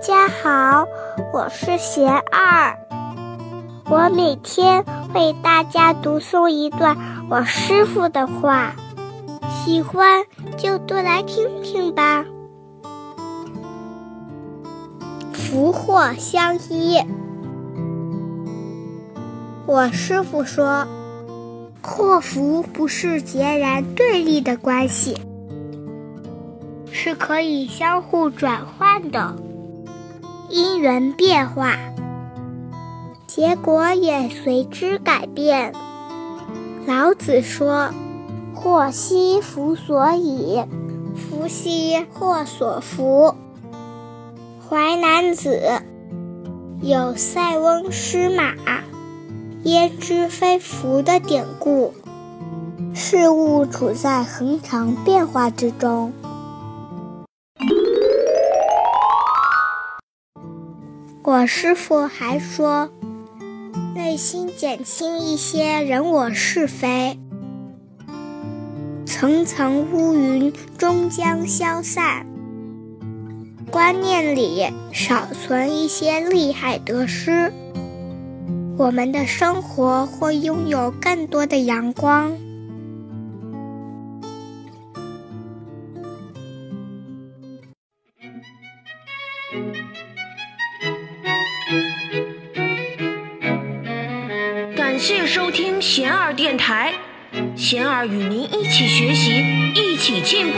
家好，我是贤二，我每天为大家读诵一段我师傅的话，喜欢就多来听听吧。福祸相依，我师傅说，祸福不是截然对立的关系，是可以相互转换的。因缘变化，结果也随之改变。老子说：“祸兮福所倚，福兮祸所伏。”淮南子有“塞翁失马，焉知非福”的典故。事物处在恒常变化之中。我师傅还说，内心减轻一些人我是非，层层乌云终将消散。观念里少存一些利害得失，我们的生活会拥有更多的阳光。感谢收听贤儿电台，贤儿与您一起学习，一起进步。